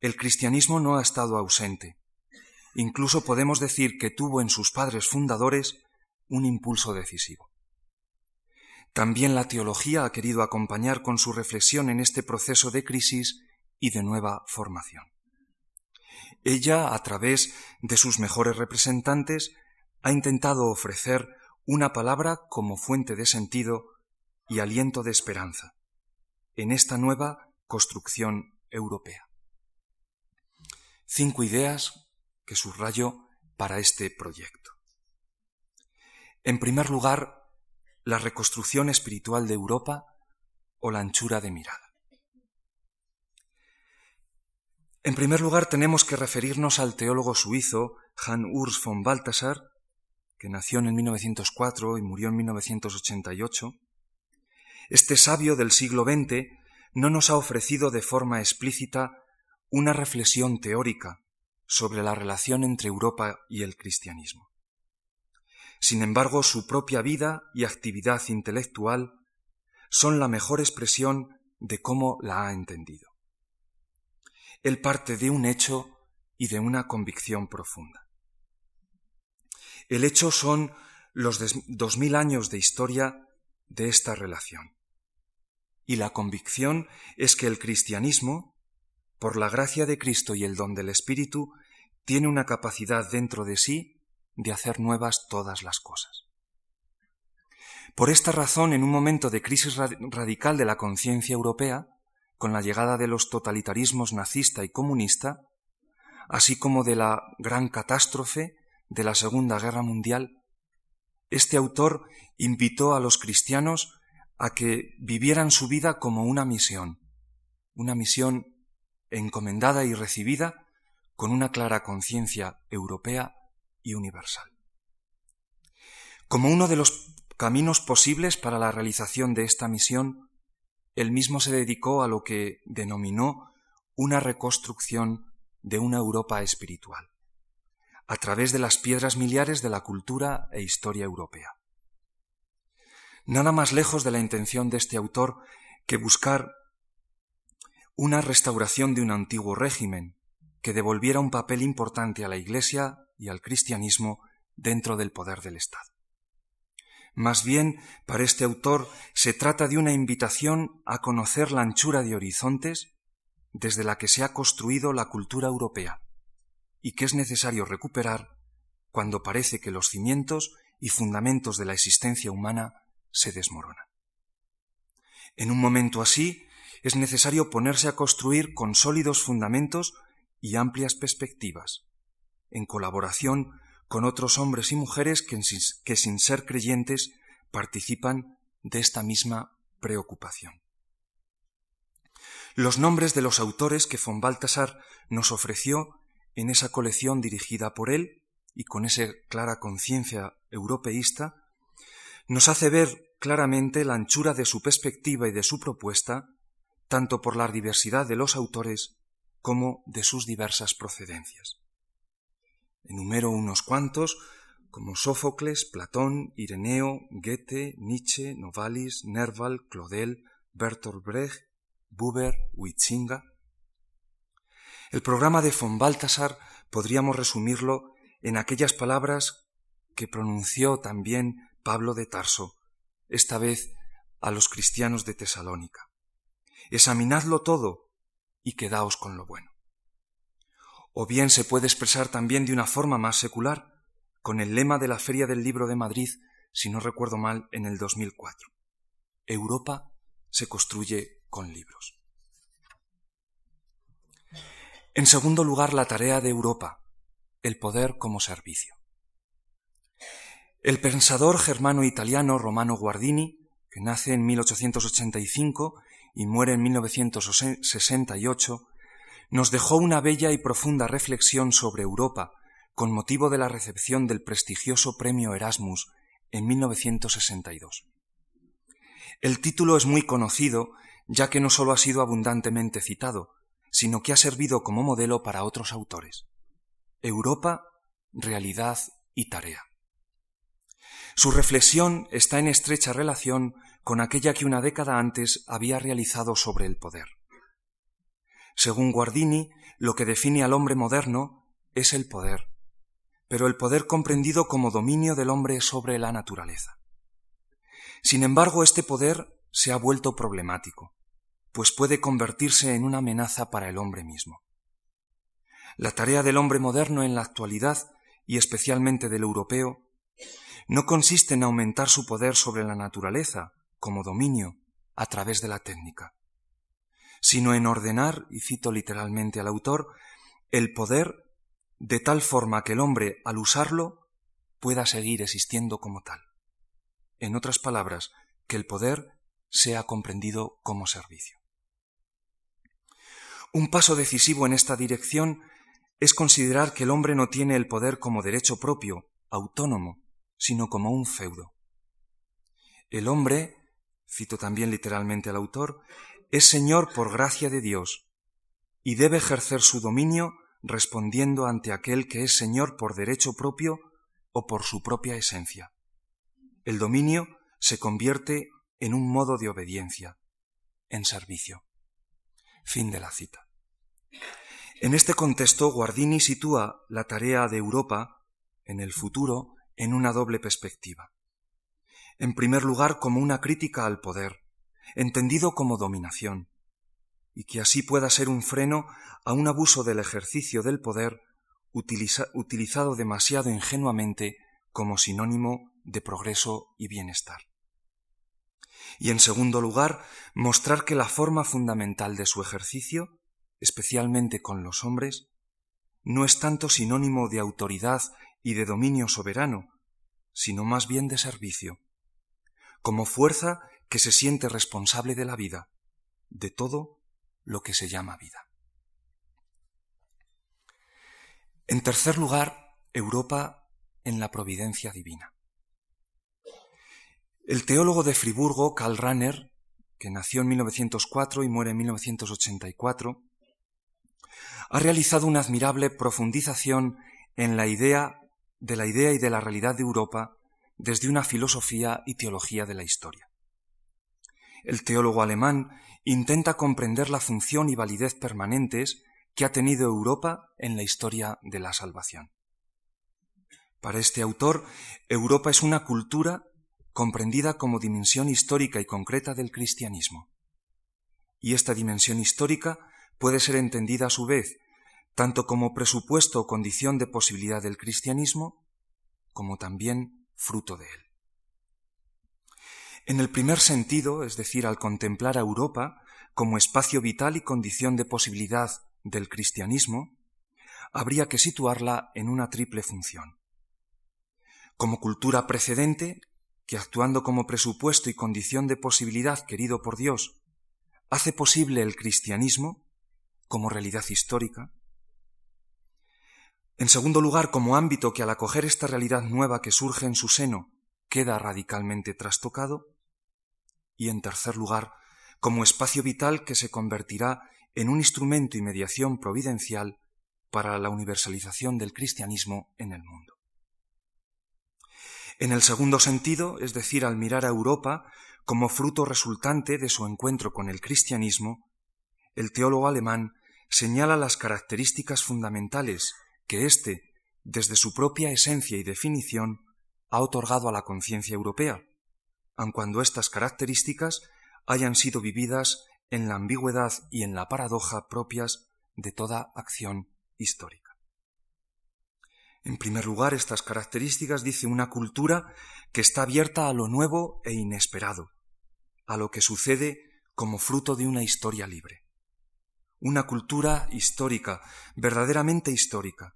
el cristianismo no ha estado ausente. Incluso podemos decir que tuvo en sus padres fundadores un impulso decisivo. También la teología ha querido acompañar con su reflexión en este proceso de crisis y de nueva formación. Ella, a través de sus mejores representantes, ha intentado ofrecer una palabra como fuente de sentido y aliento de esperanza en esta nueva construcción europea. Cinco ideas que subrayo para este proyecto. En primer lugar, la reconstrucción espiritual de Europa o la anchura de mirada. En primer lugar, tenemos que referirnos al teólogo suizo Hans Urs von Balthasar, que nació en 1904 y murió en 1988. Este sabio del siglo XX no nos ha ofrecido de forma explícita una reflexión teórica sobre la relación entre Europa y el cristianismo. Sin embargo, su propia vida y actividad intelectual son la mejor expresión de cómo la ha entendido. Él parte de un hecho y de una convicción profunda. El hecho son los dos mil años de historia de esta relación. Y la convicción es que el cristianismo, por la gracia de Cristo y el don del Espíritu, tiene una capacidad dentro de sí de hacer nuevas todas las cosas. Por esta razón, en un momento de crisis radical de la conciencia europea, con la llegada de los totalitarismos nazista y comunista, así como de la gran catástrofe de la Segunda Guerra Mundial, este autor invitó a los cristianos a que vivieran su vida como una misión, una misión encomendada y recibida con una clara conciencia europea universal. Como uno de los caminos posibles para la realización de esta misión, él mismo se dedicó a lo que denominó una reconstrucción de una Europa espiritual, a través de las piedras miliares de la cultura e historia europea. Nada más lejos de la intención de este autor que buscar una restauración de un antiguo régimen que devolviera un papel importante a la Iglesia y al cristianismo dentro del poder del Estado. Más bien, para este autor se trata de una invitación a conocer la anchura de horizontes desde la que se ha construido la cultura europea y que es necesario recuperar cuando parece que los cimientos y fundamentos de la existencia humana se desmoronan. En un momento así, es necesario ponerse a construir con sólidos fundamentos y amplias perspectivas, en colaboración con otros hombres y mujeres que, sin ser creyentes participan de esta misma preocupación. Los nombres de los autores que von Baltasar nos ofreció en esa colección dirigida por él y con esa clara conciencia europeísta, nos hace ver claramente la anchura de su perspectiva y de su propuesta, tanto por la diversidad de los autores como de sus diversas procedencias. Enumero unos cuantos, como Sófocles, Platón, Ireneo, Goethe, Nietzsche, Novalis, Nerval, Claudel, Bertolt Brecht, Buber, Huizinga. El programa de von Balthasar podríamos resumirlo en aquellas palabras que pronunció también Pablo de Tarso, esta vez a los cristianos de Tesalónica. Examinadlo todo y quedaos con lo bueno o bien se puede expresar también de una forma más secular, con el lema de la Feria del Libro de Madrid, si no recuerdo mal, en el 2004. Europa se construye con libros. En segundo lugar, la tarea de Europa, el poder como servicio. El pensador germano-italiano Romano Guardini, que nace en 1885 y muere en 1968, nos dejó una bella y profunda reflexión sobre Europa con motivo de la recepción del prestigioso premio Erasmus en 1962. El título es muy conocido, ya que no solo ha sido abundantemente citado, sino que ha servido como modelo para otros autores. Europa, realidad y tarea. Su reflexión está en estrecha relación con aquella que una década antes había realizado sobre el poder. Según Guardini, lo que define al hombre moderno es el poder, pero el poder comprendido como dominio del hombre sobre la naturaleza. Sin embargo, este poder se ha vuelto problemático, pues puede convertirse en una amenaza para el hombre mismo. La tarea del hombre moderno en la actualidad, y especialmente del europeo, no consiste en aumentar su poder sobre la naturaleza como dominio a través de la técnica sino en ordenar, y cito literalmente al autor, el poder de tal forma que el hombre, al usarlo, pueda seguir existiendo como tal. En otras palabras, que el poder sea comprendido como servicio. Un paso decisivo en esta dirección es considerar que el hombre no tiene el poder como derecho propio, autónomo, sino como un feudo. El hombre, cito también literalmente al autor, es Señor por gracia de Dios y debe ejercer su dominio respondiendo ante aquel que es Señor por derecho propio o por su propia esencia. El dominio se convierte en un modo de obediencia, en servicio. Fin de la cita. En este contexto, Guardini sitúa la tarea de Europa en el futuro en una doble perspectiva. En primer lugar, como una crítica al poder, entendido como dominación, y que así pueda ser un freno a un abuso del ejercicio del poder utilizado demasiado ingenuamente como sinónimo de progreso y bienestar. Y en segundo lugar, mostrar que la forma fundamental de su ejercicio, especialmente con los hombres, no es tanto sinónimo de autoridad y de dominio soberano, sino más bien de servicio, como fuerza que se siente responsable de la vida, de todo lo que se llama vida. En tercer lugar, Europa en la providencia divina. El teólogo de Friburgo, Karl Rahner, que nació en 1904 y muere en 1984, ha realizado una admirable profundización en la idea de la idea y de la realidad de Europa desde una filosofía y teología de la historia. El teólogo alemán intenta comprender la función y validez permanentes que ha tenido Europa en la historia de la salvación. Para este autor, Europa es una cultura comprendida como dimensión histórica y concreta del cristianismo. Y esta dimensión histórica puede ser entendida a su vez tanto como presupuesto o condición de posibilidad del cristianismo, como también fruto de él. En el primer sentido, es decir, al contemplar a Europa como espacio vital y condición de posibilidad del cristianismo, habría que situarla en una triple función. Como cultura precedente, que actuando como presupuesto y condición de posibilidad querido por Dios, hace posible el cristianismo como realidad histórica. En segundo lugar, como ámbito que al acoger esta realidad nueva que surge en su seno queda radicalmente trastocado. Y en tercer lugar, como espacio vital que se convertirá en un instrumento y mediación providencial para la universalización del cristianismo en el mundo. En el segundo sentido, es decir, al mirar a Europa como fruto resultante de su encuentro con el cristianismo, el teólogo alemán señala las características fundamentales que éste, desde su propia esencia y definición, ha otorgado a la conciencia europea, aun cuando estas características hayan sido vividas en la ambigüedad y en la paradoja propias de toda acción histórica. En primer lugar, estas características dice una cultura que está abierta a lo nuevo e inesperado, a lo que sucede como fruto de una historia libre. Una cultura histórica, verdaderamente histórica,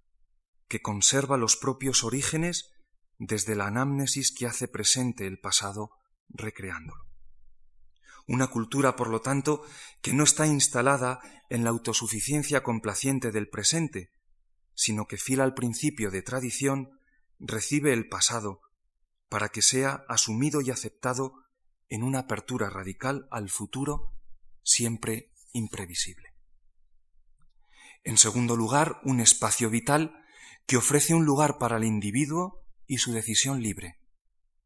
que conserva los propios orígenes desde la anamnesis que hace presente el pasado recreándolo una cultura, por lo tanto, que no está instalada en la autosuficiencia complaciente del presente, sino que fiel al principio de tradición, recibe el pasado para que sea asumido y aceptado en una apertura radical al futuro siempre imprevisible. En segundo lugar, un espacio vital que ofrece un lugar para el individuo y su decisión libre,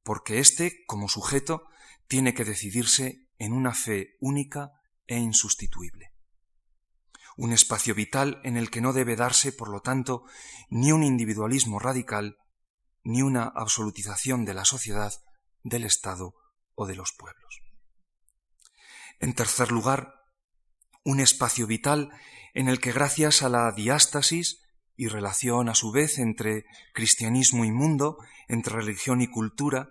porque éste, como sujeto, tiene que decidirse en una fe única e insustituible. Un espacio vital en el que no debe darse, por lo tanto, ni un individualismo radical, ni una absolutización de la sociedad, del Estado o de los pueblos. En tercer lugar, un espacio vital en el que gracias a la diástasis y relación a su vez entre cristianismo y mundo, entre religión y cultura,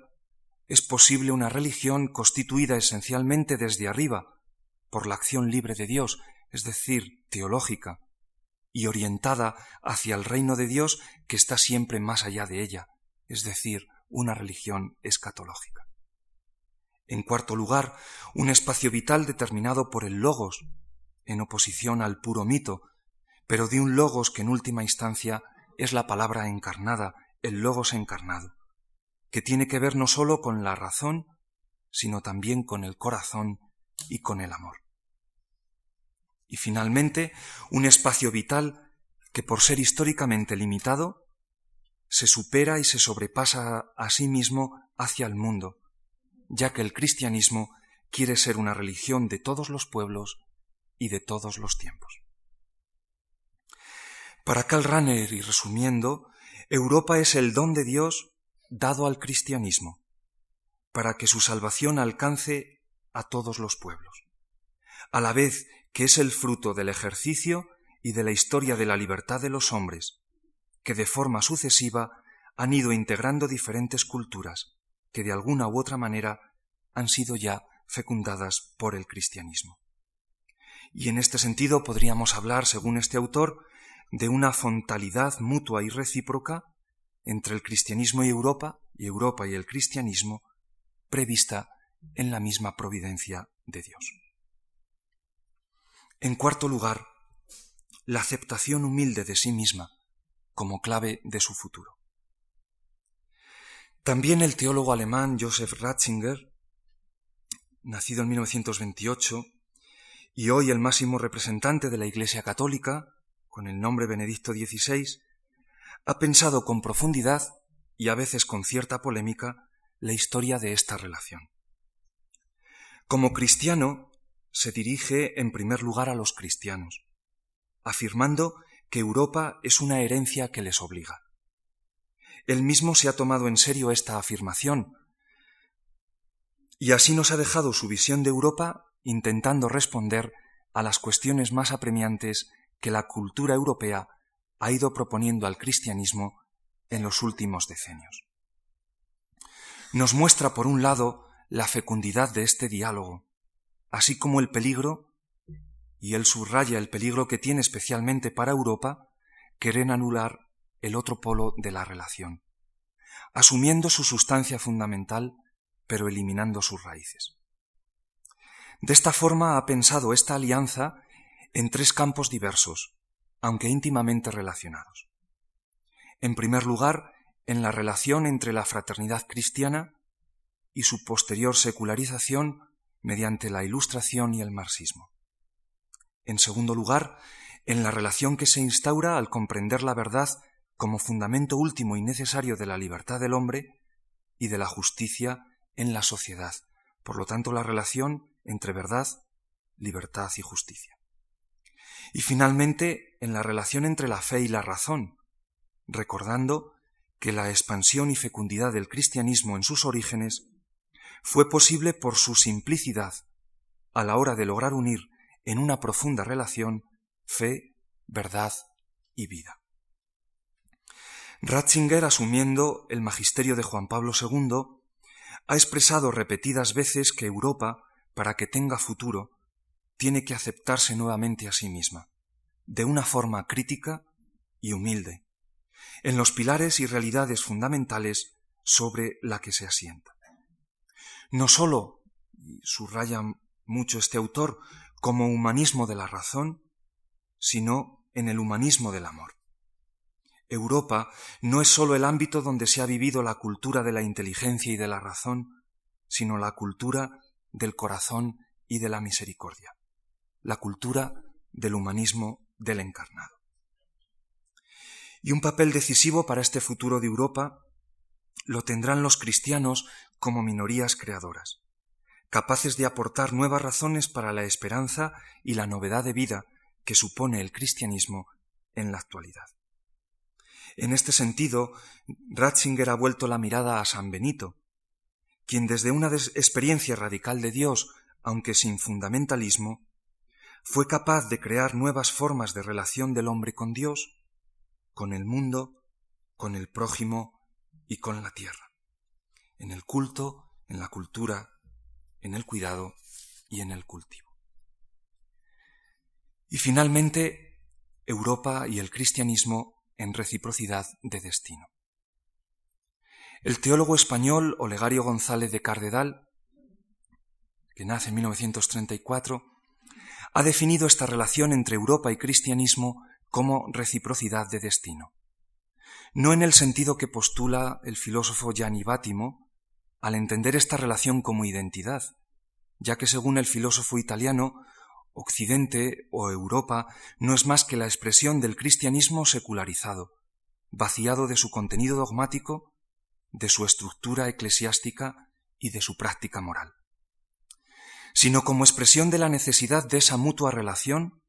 es posible una religión constituida esencialmente desde arriba, por la acción libre de Dios, es decir, teológica, y orientada hacia el reino de Dios que está siempre más allá de ella, es decir, una religión escatológica. En cuarto lugar, un espacio vital determinado por el logos, en oposición al puro mito, pero de un logos que en última instancia es la palabra encarnada, el logos encarnado que tiene que ver no sólo con la razón, sino también con el corazón y con el amor. Y finalmente, un espacio vital que por ser históricamente limitado, se supera y se sobrepasa a sí mismo hacia el mundo, ya que el cristianismo quiere ser una religión de todos los pueblos y de todos los tiempos. Para Karl Rahner, y resumiendo, Europa es el don de Dios dado al cristianismo, para que su salvación alcance a todos los pueblos, a la vez que es el fruto del ejercicio y de la historia de la libertad de los hombres, que de forma sucesiva han ido integrando diferentes culturas que de alguna u otra manera han sido ya fecundadas por el cristianismo. Y en este sentido podríamos hablar, según este autor, de una fontalidad mutua y recíproca entre el cristianismo y Europa, y Europa y el cristianismo, prevista en la misma providencia de Dios. En cuarto lugar, la aceptación humilde de sí misma como clave de su futuro. También el teólogo alemán Joseph Ratzinger, nacido en 1928 y hoy el máximo representante de la Iglesia Católica, con el nombre Benedicto XVI, ha pensado con profundidad y a veces con cierta polémica la historia de esta relación. Como cristiano, se dirige en primer lugar a los cristianos, afirmando que Europa es una herencia que les obliga. Él mismo se ha tomado en serio esta afirmación, y así nos ha dejado su visión de Europa intentando responder a las cuestiones más apremiantes que la cultura europea ha ido proponiendo al cristianismo en los últimos decenios. Nos muestra, por un lado, la fecundidad de este diálogo, así como el peligro, y él subraya el peligro que tiene especialmente para Europa, querer anular el otro polo de la relación, asumiendo su sustancia fundamental, pero eliminando sus raíces. De esta forma ha pensado esta alianza en tres campos diversos, aunque íntimamente relacionados. En primer lugar, en la relación entre la fraternidad cristiana y su posterior secularización mediante la Ilustración y el marxismo. En segundo lugar, en la relación que se instaura al comprender la verdad como fundamento último y necesario de la libertad del hombre y de la justicia en la sociedad. Por lo tanto, la relación entre verdad, libertad y justicia. Y finalmente, en la relación entre la fe y la razón, recordando que la expansión y fecundidad del cristianismo en sus orígenes fue posible por su simplicidad a la hora de lograr unir en una profunda relación fe, verdad y vida. Ratzinger, asumiendo el magisterio de Juan Pablo II, ha expresado repetidas veces que Europa, para que tenga futuro, tiene que aceptarse nuevamente a sí misma, de una forma crítica y humilde, en los pilares y realidades fundamentales sobre la que se asienta. No sólo, y subraya mucho este autor, como humanismo de la razón, sino en el humanismo del amor. Europa no es sólo el ámbito donde se ha vivido la cultura de la inteligencia y de la razón, sino la cultura del corazón y de la misericordia, la cultura del humanismo del encarnado. Y un papel decisivo para este futuro de Europa lo tendrán los cristianos como minorías creadoras, capaces de aportar nuevas razones para la esperanza y la novedad de vida que supone el cristianismo en la actualidad. En este sentido, Ratzinger ha vuelto la mirada a San Benito, quien desde una experiencia radical de Dios, aunque sin fundamentalismo, fue capaz de crear nuevas formas de relación del hombre con Dios, con el mundo, con el prójimo y con la tierra, en el culto, en la cultura, en el cuidado y en el cultivo. Y finalmente, Europa y el cristianismo en reciprocidad de destino. El teólogo español Olegario González de Cardedal, que nace en 1934, ha definido esta relación entre Europa y cristianismo como reciprocidad de destino. No en el sentido que postula el filósofo Gianni Bátimo al entender esta relación como identidad, ya que según el filósofo italiano, Occidente o Europa no es más que la expresión del cristianismo secularizado, vaciado de su contenido dogmático, de su estructura eclesiástica y de su práctica moral, sino como expresión de la necesidad de esa mutua relación,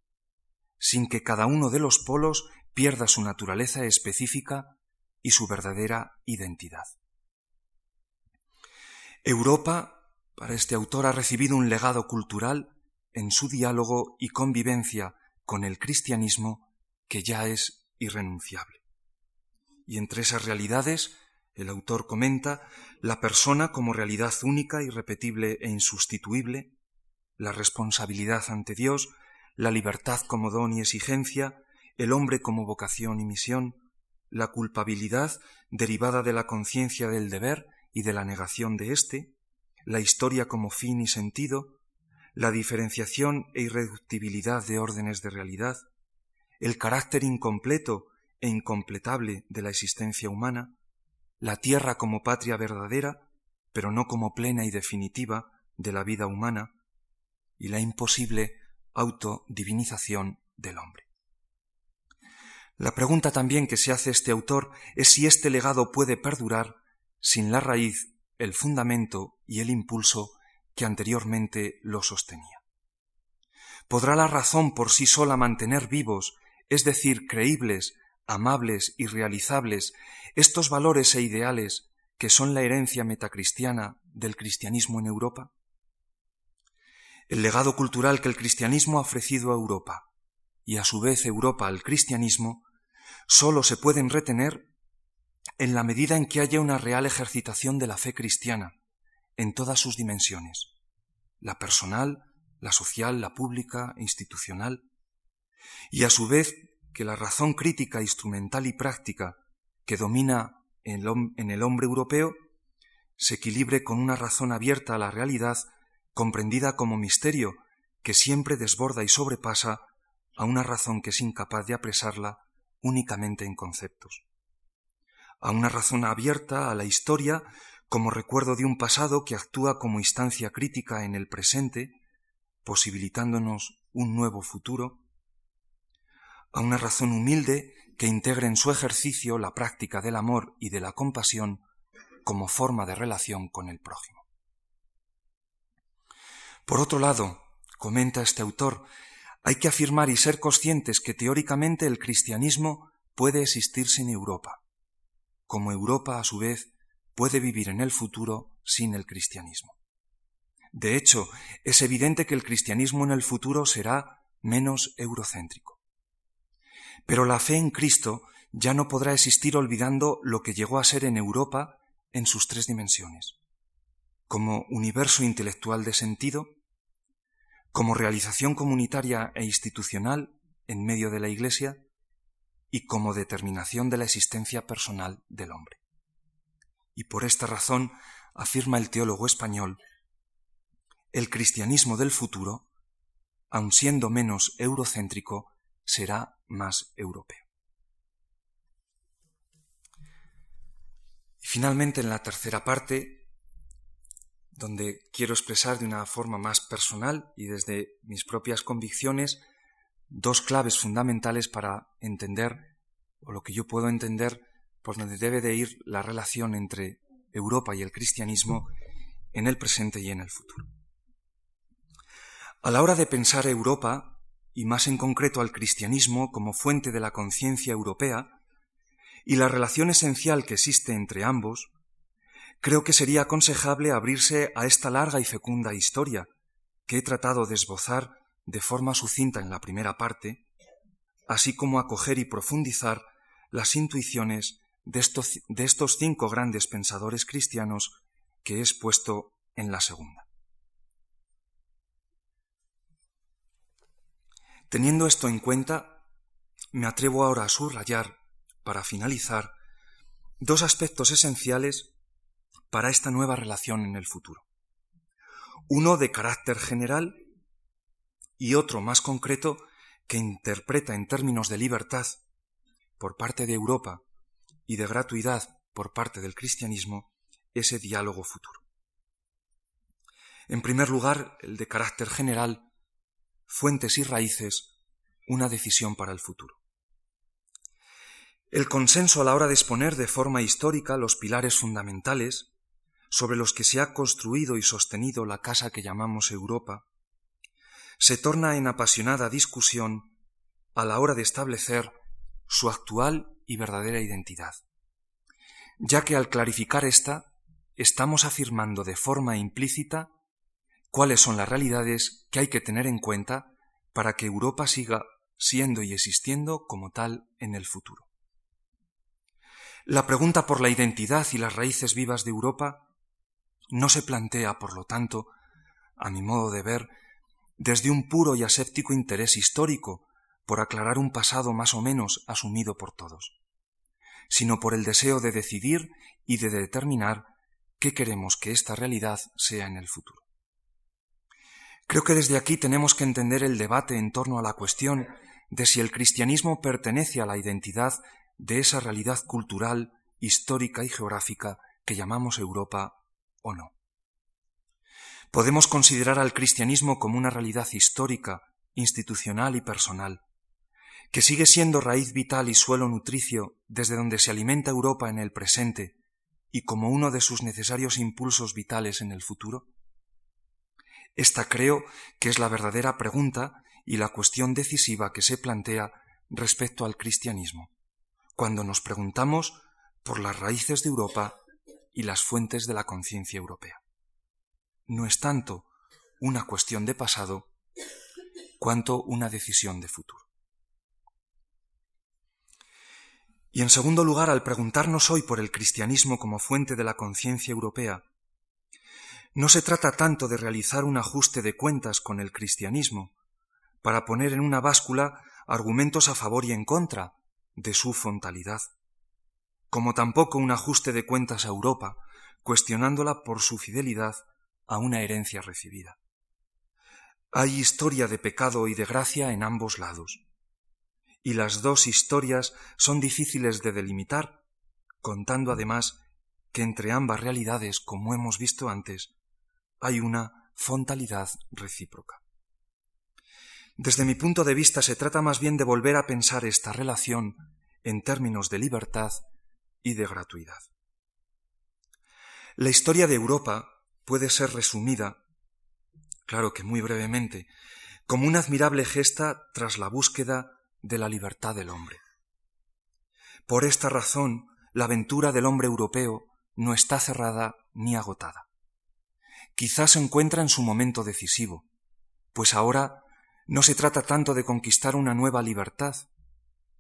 sin que cada uno de los polos pierda su naturaleza específica y su verdadera identidad. Europa, para este autor, ha recibido un legado cultural en su diálogo y convivencia con el cristianismo que ya es irrenunciable. y entre esas realidades, el autor comenta la persona como realidad única, irrepetible e insustituible, la responsabilidad ante Dios, la libertad como don y exigencia, el hombre como vocación y misión, la culpabilidad derivada de la conciencia del deber y de la negación de éste, la historia como fin y sentido, la diferenciación e irreductibilidad de órdenes de realidad, el carácter incompleto e incompletable de la existencia humana, la tierra como patria verdadera, pero no como plena y definitiva de la vida humana, y la imposible autodivinización del hombre. La pregunta también que se hace este autor es si este legado puede perdurar sin la raíz, el fundamento y el impulso que anteriormente lo sostenía. ¿Podrá la razón por sí sola mantener vivos, es decir, creíbles, amables y realizables, estos valores e ideales que son la herencia metacristiana del cristianismo en Europa? El legado cultural que el cristianismo ha ofrecido a Europa. Y a su vez Europa al cristianismo sólo se pueden retener en la medida en que haya una real ejercitación de la fe cristiana en todas sus dimensiones, la personal, la social, la pública institucional, y a su vez que la razón crítica, instrumental y práctica que domina en el hombre europeo se equilibre con una razón abierta a la realidad, comprendida como misterio que siempre desborda y sobrepasa a una razón que es incapaz de apresarla únicamente en conceptos. A una razón abierta a la historia como recuerdo de un pasado que actúa como instancia crítica en el presente, posibilitándonos un nuevo futuro, a una razón humilde que integre en su ejercicio la práctica del amor y de la compasión como forma de relación con el prójimo. Por otro lado, comenta este autor, hay que afirmar y ser conscientes que teóricamente el cristianismo puede existir sin Europa, como Europa a su vez puede vivir en el futuro sin el cristianismo. De hecho, es evidente que el cristianismo en el futuro será menos eurocéntrico. Pero la fe en Cristo ya no podrá existir olvidando lo que llegó a ser en Europa en sus tres dimensiones, como universo intelectual de sentido, como realización comunitaria e institucional en medio de la Iglesia y como determinación de la existencia personal del hombre. Y por esta razón, afirma el teólogo español, el cristianismo del futuro, aun siendo menos eurocéntrico, será más europeo. Y finalmente, en la tercera parte, donde quiero expresar de una forma más personal y desde mis propias convicciones dos claves fundamentales para entender, o lo que yo puedo entender, por donde debe de ir la relación entre Europa y el cristianismo en el presente y en el futuro. A la hora de pensar Europa, y más en concreto al cristianismo como fuente de la conciencia europea, y la relación esencial que existe entre ambos, creo que sería aconsejable abrirse a esta larga y fecunda historia que he tratado de esbozar de forma sucinta en la primera parte, así como acoger y profundizar las intuiciones de estos, cinco grandes pensadores cristianos que he expuesto en la segunda. Teniendo esto en cuenta, me atrevo ahora a subrayar, para finalizar, dos aspectos esenciales para esta nueva relación en el futuro. Uno de carácter general y otro más concreto que interpreta en términos de libertad por parte de Europa y de gratuidad por parte del cristianismo ese diálogo futuro. En primer lugar, el de carácter general, fuentes y raíces, una decisión para el futuro. El consenso a la hora de exponer de forma histórica los pilares fundamentales sobre los que se ha construido y sostenido la casa que llamamos Europa, se torna en apasionada discusión a la hora de establecer su actual y verdadera identidad, ya que al clarificar esta, estamos afirmando de forma implícita cuáles son las realidades que hay que tener en cuenta para que Europa siga siendo y existiendo como tal en el futuro. La pregunta por la identidad y las raíces vivas de Europa no se plantea, por lo tanto, a mi modo de ver, desde un puro y aséptico interés histórico por aclarar un pasado más o menos asumido por todos, sino por el deseo de decidir y de determinar qué queremos que esta realidad sea en el futuro. Creo que desde aquí tenemos que entender el debate en torno a la cuestión de si el cristianismo pertenece a la identidad de esa realidad cultural, histórica y geográfica que llamamos Europa no. Podemos considerar al cristianismo como una realidad histórica, institucional y personal, que sigue siendo raíz vital y suelo nutricio desde donde se alimenta Europa en el presente y como uno de sus necesarios impulsos vitales en el futuro? Esta creo que es la verdadera pregunta y la cuestión decisiva que se plantea respecto al cristianismo, cuando nos preguntamos por las raíces de Europa y las fuentes de la conciencia europea. No es tanto una cuestión de pasado cuanto una decisión de futuro. Y en segundo lugar, al preguntarnos hoy por el cristianismo como fuente de la conciencia europea, no se trata tanto de realizar un ajuste de cuentas con el cristianismo, para poner en una báscula argumentos a favor y en contra de su fontalidad, como tampoco un ajuste de cuentas a Europa, cuestionándola por su fidelidad a una herencia recibida. Hay historia de pecado y de gracia en ambos lados, y las dos historias son difíciles de delimitar, contando además que entre ambas realidades, como hemos visto antes, hay una fontalidad recíproca. Desde mi punto de vista se trata más bien de volver a pensar esta relación en términos de libertad y de gratuidad. La historia de Europa puede ser resumida, claro que muy brevemente, como una admirable gesta tras la búsqueda de la libertad del hombre. Por esta razón, la aventura del hombre europeo no está cerrada ni agotada quizás se encuentra en su momento decisivo, pues ahora no se trata tanto de conquistar una nueva libertad,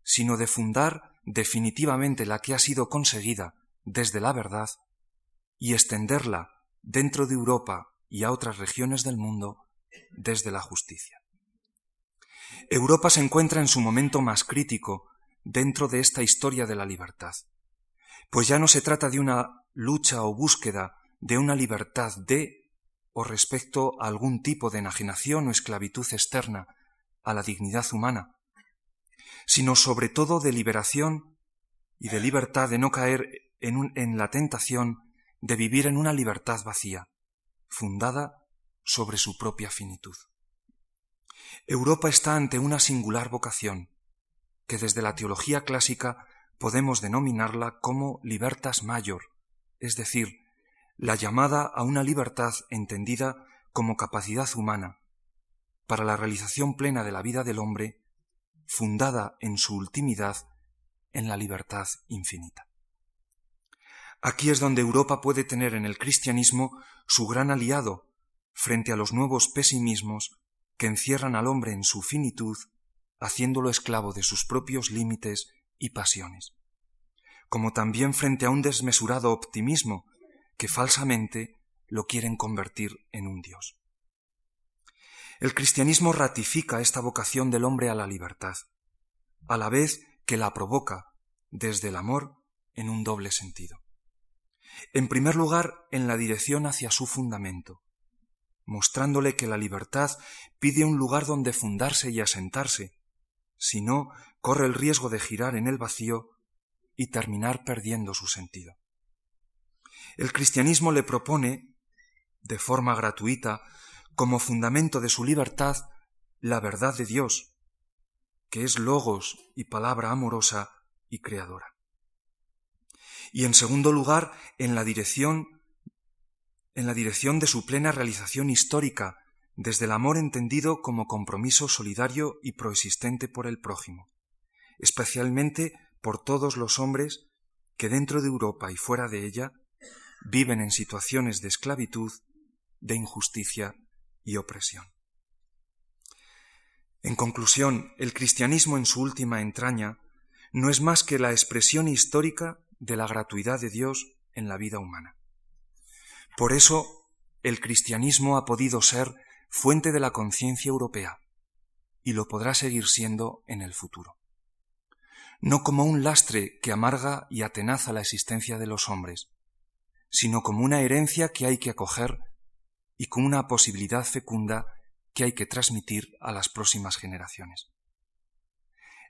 sino de fundar definitivamente la que ha sido conseguida desde la verdad y extenderla dentro de Europa y a otras regiones del mundo desde la justicia. Europa se encuentra en su momento más crítico dentro de esta historia de la libertad, pues ya no se trata de una lucha o búsqueda de una libertad de o respecto a algún tipo de enajenación o esclavitud externa a la dignidad humana, sino sobre todo de liberación y de libertad de no caer en, en la tentación de vivir en una libertad vacía, fundada sobre su propia finitud. Europa está ante una singular vocación, que desde la teología clásica podemos denominarla como libertas mayor, es decir, la llamada a una libertad entendida como capacidad humana para la realización plena de la vida del hombre, fundada en su ultimidad en la libertad infinita. Aquí es donde Europa puede tener en el cristianismo su gran aliado frente a los nuevos pesimismos que encierran al hombre en su finitud, haciéndolo esclavo de sus propios límites y pasiones, como también frente a un desmesurado optimismo que falsamente lo quieren convertir en un Dios. El cristianismo ratifica esta vocación del hombre a la libertad, a la vez que la provoca desde el amor en un doble sentido. En primer lugar, en la dirección hacia su fundamento, mostrándole que la libertad pide un lugar donde fundarse y asentarse, si no, corre el riesgo de girar en el vacío y terminar perdiendo su sentido. El cristianismo le propone, de forma gratuita, como fundamento de su libertad, la verdad de Dios, que es logos y palabra amorosa y creadora. Y en segundo lugar, en la dirección en la dirección de su plena realización histórica, desde el amor entendido como compromiso solidario y proexistente por el prójimo, especialmente por todos los hombres que dentro de Europa y fuera de ella viven en situaciones de esclavitud, de injusticia y opresión. En conclusión, el cristianismo en su última entraña no es más que la expresión histórica de la gratuidad de Dios en la vida humana. Por eso, el cristianismo ha podido ser fuente de la conciencia europea y lo podrá seguir siendo en el futuro. No como un lastre que amarga y atenaza la existencia de los hombres, sino como una herencia que hay que acoger y como una posibilidad fecunda que hay que transmitir a las próximas generaciones.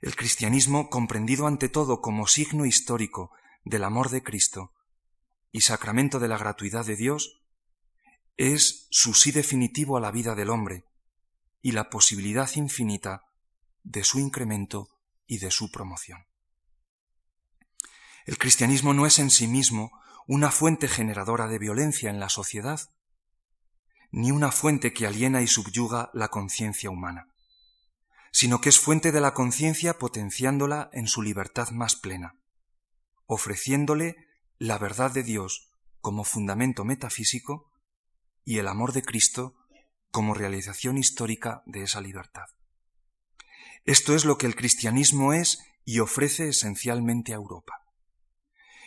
El cristianismo, comprendido ante todo como signo histórico del amor de Cristo y sacramento de la gratuidad de Dios, es su sí definitivo a la vida del hombre y la posibilidad infinita de su incremento y de su promoción. El cristianismo no es en sí mismo una fuente generadora de violencia en la sociedad, ni una fuente que aliena y subyuga la conciencia humana, sino que es fuente de la conciencia potenciándola en su libertad más plena, ofreciéndole la verdad de Dios como fundamento metafísico y el amor de Cristo como realización histórica de esa libertad. Esto es lo que el cristianismo es y ofrece esencialmente a Europa.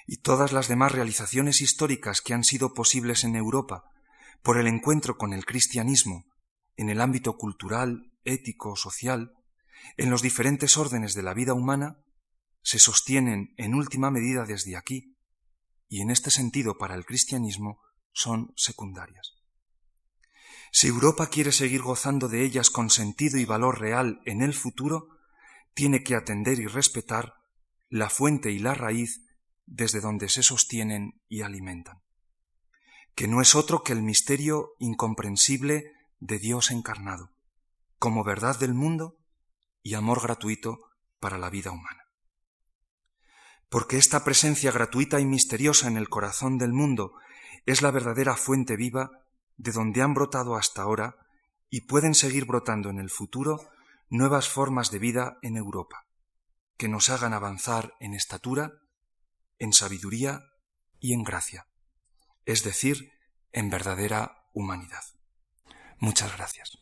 Y todas las demás realizaciones históricas que han sido posibles en Europa por el encuentro con el cristianismo en el ámbito cultural, ético, social, en los diferentes órdenes de la vida humana, se sostienen en última medida desde aquí, y en este sentido para el cristianismo son secundarias. Si Europa quiere seguir gozando de ellas con sentido y valor real en el futuro, tiene que atender y respetar la fuente y la raíz desde donde se sostienen y alimentan que no es otro que el misterio incomprensible de Dios encarnado, como verdad del mundo y amor gratuito para la vida humana. Porque esta presencia gratuita y misteriosa en el corazón del mundo es la verdadera fuente viva de donde han brotado hasta ahora y pueden seguir brotando en el futuro nuevas formas de vida en Europa, que nos hagan avanzar en estatura, en sabiduría y en gracia es decir, en verdadera humanidad. Muchas gracias.